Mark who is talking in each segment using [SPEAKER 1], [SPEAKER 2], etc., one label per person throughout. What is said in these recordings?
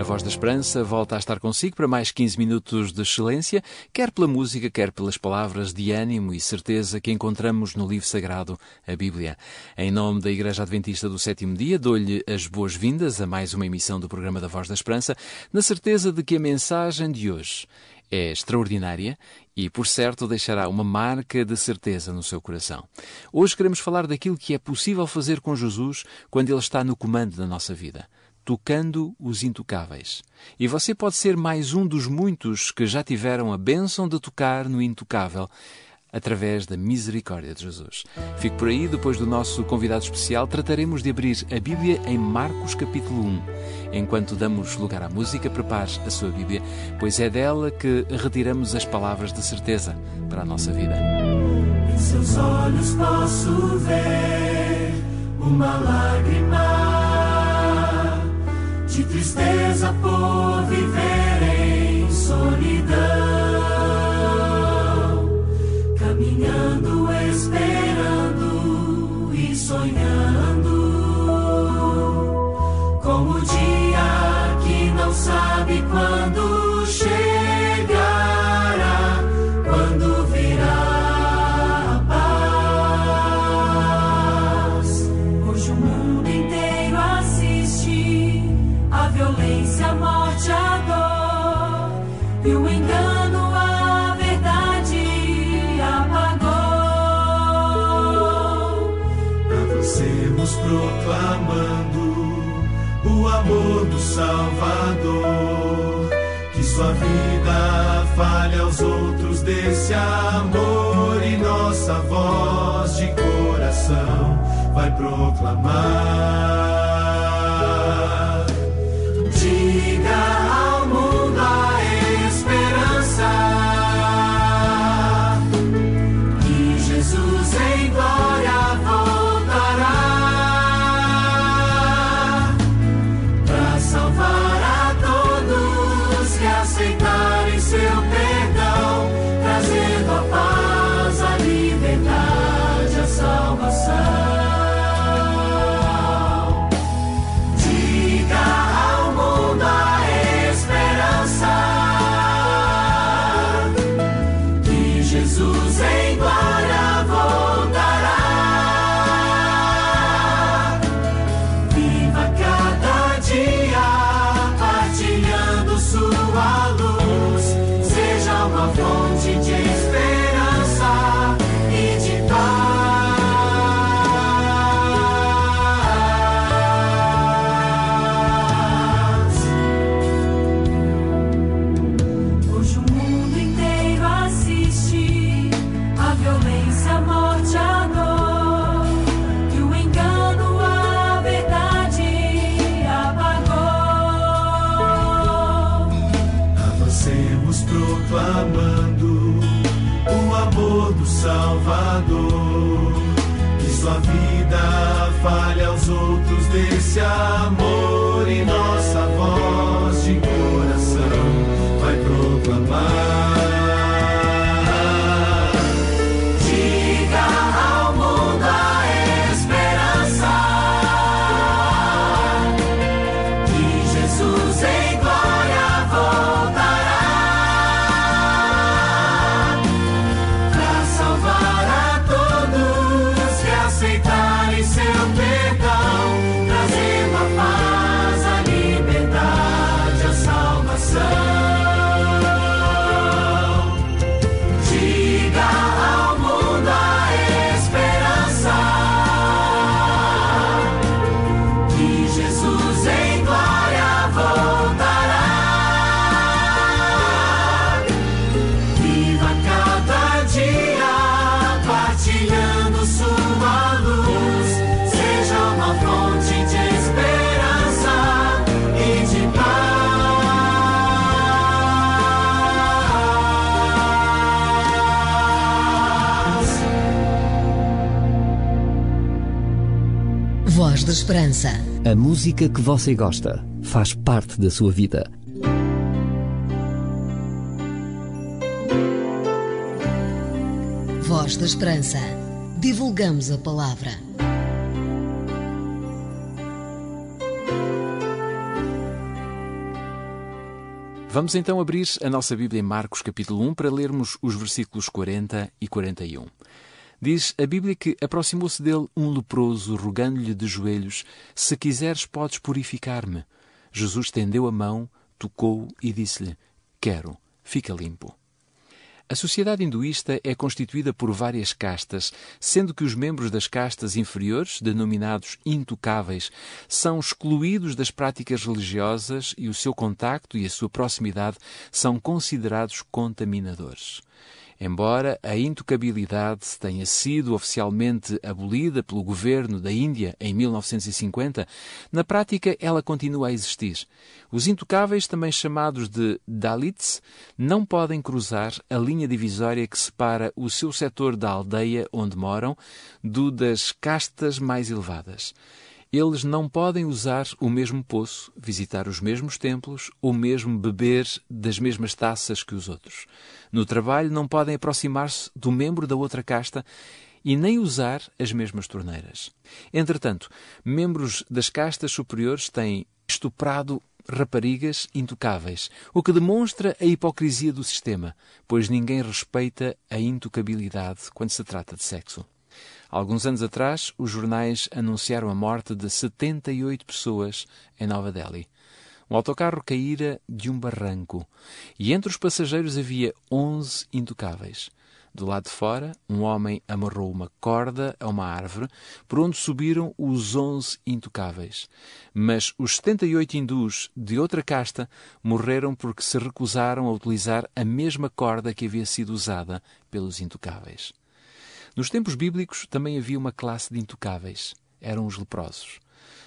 [SPEAKER 1] A Voz da Esperança volta a estar consigo para mais 15 minutos de excelência, quer pela música, quer pelas palavras de ânimo e certeza que encontramos no livro sagrado, a Bíblia. Em nome da Igreja Adventista do Sétimo Dia, dou-lhe as boas-vindas a mais uma emissão do programa da Voz da Esperança, na certeza de que a mensagem de hoje é extraordinária e, por certo, deixará uma marca de certeza no seu coração. Hoje queremos falar daquilo que é possível fazer com Jesus quando Ele está no comando da nossa vida tocando os intocáveis. E você pode ser mais um dos muitos que já tiveram a bênção de tocar no intocável através da misericórdia de Jesus. Fique por aí, depois do nosso convidado especial, trataremos de abrir a Bíblia em Marcos capítulo 1. Enquanto damos lugar à música, prepare a sua Bíblia, pois é dela que retiramos as palavras de certeza para a nossa vida.
[SPEAKER 2] Em seus olhos posso ver uma lágrima tristeza por viver em solidão,
[SPEAKER 3] desse amor e nossa voz de coração vai proclamar. Diga proclamando o amor do Salvador. Que sua vida fale aos outros desse amor e Voz
[SPEAKER 4] da Esperança.
[SPEAKER 5] A música que você gosta faz parte da sua vida.
[SPEAKER 4] Voz da Esperança. Divulgamos a palavra.
[SPEAKER 3] Vamos então abrir a nossa Bíblia em Marcos capítulo 1 para lermos os versículos 40 e 41. Diz a Bíblia que aproximou-se dele um leproso, rogando-lhe de joelhos: Se quiseres, podes purificar-me. Jesus estendeu a mão, tocou e disse-lhe: Quero, fica limpo. A sociedade hinduísta é constituída por várias castas, sendo que os membros das castas inferiores, denominados intocáveis, são excluídos das práticas religiosas e o seu contacto e a sua proximidade são considerados contaminadores. Embora a intocabilidade tenha sido oficialmente abolida pelo governo da Índia em 1950, na prática ela continua a existir. Os intocáveis, também chamados de Dalits, não podem cruzar a linha divisória que separa o seu setor da aldeia onde moram do das castas mais elevadas. Eles não podem usar o mesmo poço, visitar os mesmos templos ou mesmo beber das mesmas taças que os outros. No trabalho, não podem aproximar-se do membro da outra casta e nem usar as mesmas torneiras. Entretanto, membros das castas superiores têm estuprado raparigas intocáveis, o que demonstra a hipocrisia do sistema, pois ninguém respeita a intocabilidade quando se trata de sexo. Alguns anos atrás, os jornais anunciaram a morte de 78 pessoas em Nova Delhi. Um autocarro caíra de um barranco e entre os passageiros havia 11 intocáveis. Do lado de fora, um homem amarrou uma corda a uma árvore, por onde subiram os onze intocáveis. Mas os 78 hindus de outra casta morreram porque se recusaram a utilizar a mesma corda que havia sido usada pelos intocáveis. Nos tempos bíblicos também havia uma classe de intocáveis. Eram os leprosos.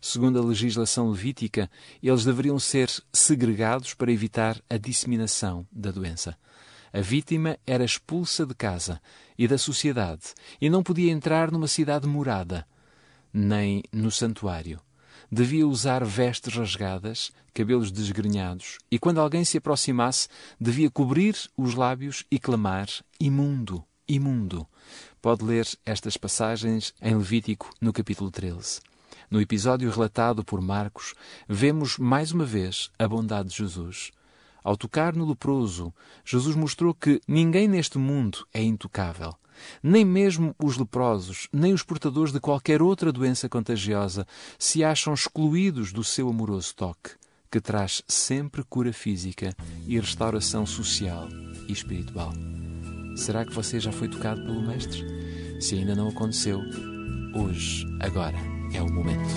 [SPEAKER 3] Segundo a legislação levítica, eles deveriam ser segregados para evitar a disseminação da doença. A vítima era expulsa de casa e da sociedade e não podia entrar numa cidade morada, nem no santuário. Devia usar vestes rasgadas, cabelos desgrenhados, e quando alguém se aproximasse, devia cobrir os lábios e clamar: Imundo, imundo. Pode ler estas passagens em Levítico, no capítulo 13. No episódio relatado por Marcos, vemos mais uma vez a bondade de Jesus. Ao tocar no leproso, Jesus mostrou que ninguém neste mundo é intocável. Nem mesmo os leprosos, nem os portadores de qualquer outra doença contagiosa se acham excluídos do seu amoroso toque, que traz sempre cura física e restauração social e espiritual. Será que você já foi tocado pelo Mestre? Se ainda não aconteceu, hoje, agora é o momento.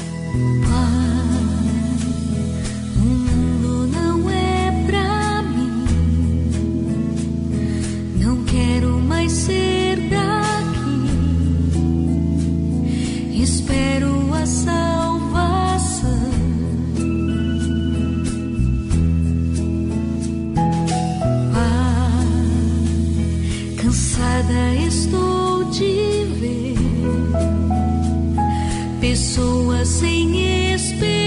[SPEAKER 6] Pessoas sem esperança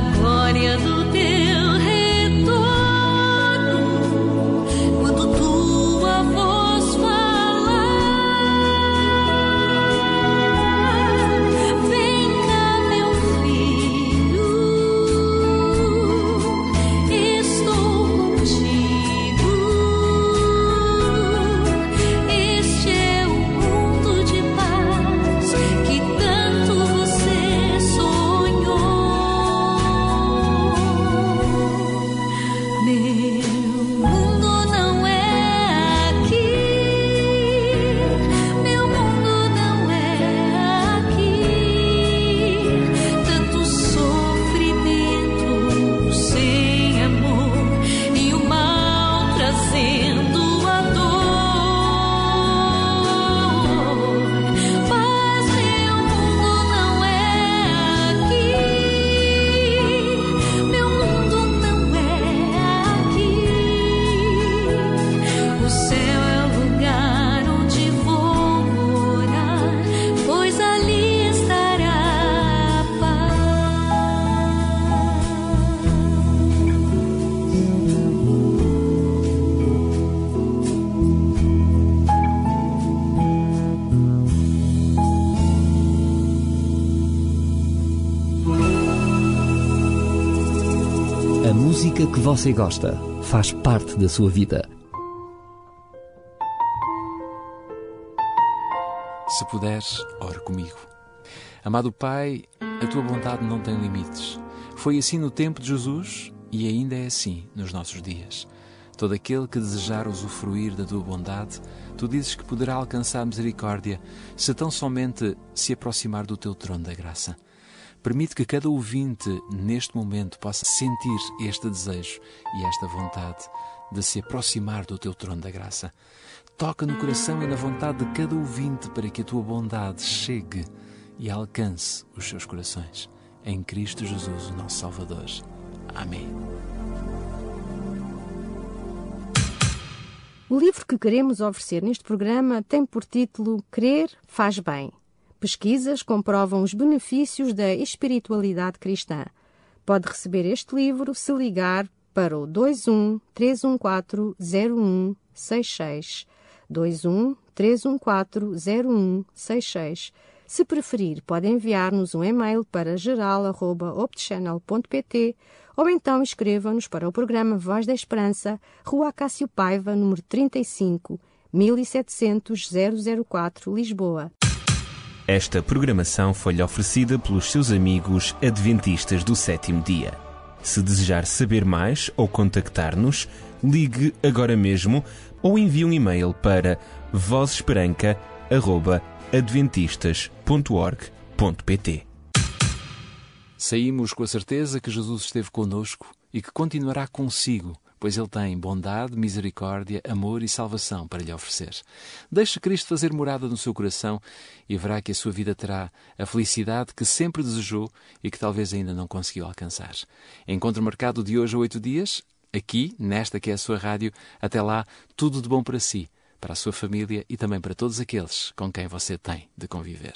[SPEAKER 6] glória do teu
[SPEAKER 5] música que você gosta faz parte da sua vida.
[SPEAKER 3] Se puderes, ore comigo. Amado Pai, a tua bondade não tem limites. Foi assim no tempo de Jesus e ainda é assim nos nossos dias. Todo aquele que desejar usufruir da tua bondade, tu dizes que poderá alcançar misericórdia se tão somente se aproximar do teu trono da graça. Permite que cada ouvinte, neste momento, possa sentir este desejo e esta vontade de se aproximar do teu trono da graça. Toca no coração e na vontade de cada ouvinte para que a tua bondade chegue e alcance os seus corações. Em Cristo Jesus, o nosso Salvador. Amém.
[SPEAKER 7] O livro que queremos oferecer neste programa tem por título Crer faz bem. Pesquisas comprovam os benefícios da espiritualidade cristã. Pode receber este livro se ligar para o 21 314 0166. 21 314 0166. Se preferir, pode enviar-nos um e-mail para geral.optchannel.pt ou então escreva-nos para o programa Voz da Esperança, Rua Cássio Paiva, número 35, 1700 004, Lisboa.
[SPEAKER 8] Esta programação foi-lhe oferecida pelos seus amigos adventistas do sétimo dia. Se desejar saber mais ou contactar-nos, ligue agora mesmo ou envie um e-mail para vozesperanca.adventistas.org.pt
[SPEAKER 3] Saímos com a certeza que Jesus esteve conosco e que continuará consigo pois Ele tem bondade, misericórdia, amor e salvação para lhe oferecer. Deixe Cristo fazer morada no seu coração e verá que a sua vida terá a felicidade que sempre desejou e que talvez ainda não conseguiu alcançar. Encontro marcado de hoje a oito dias, aqui, nesta que é a sua rádio. Até lá, tudo de bom para si, para a sua família e também para todos aqueles com quem você tem de conviver.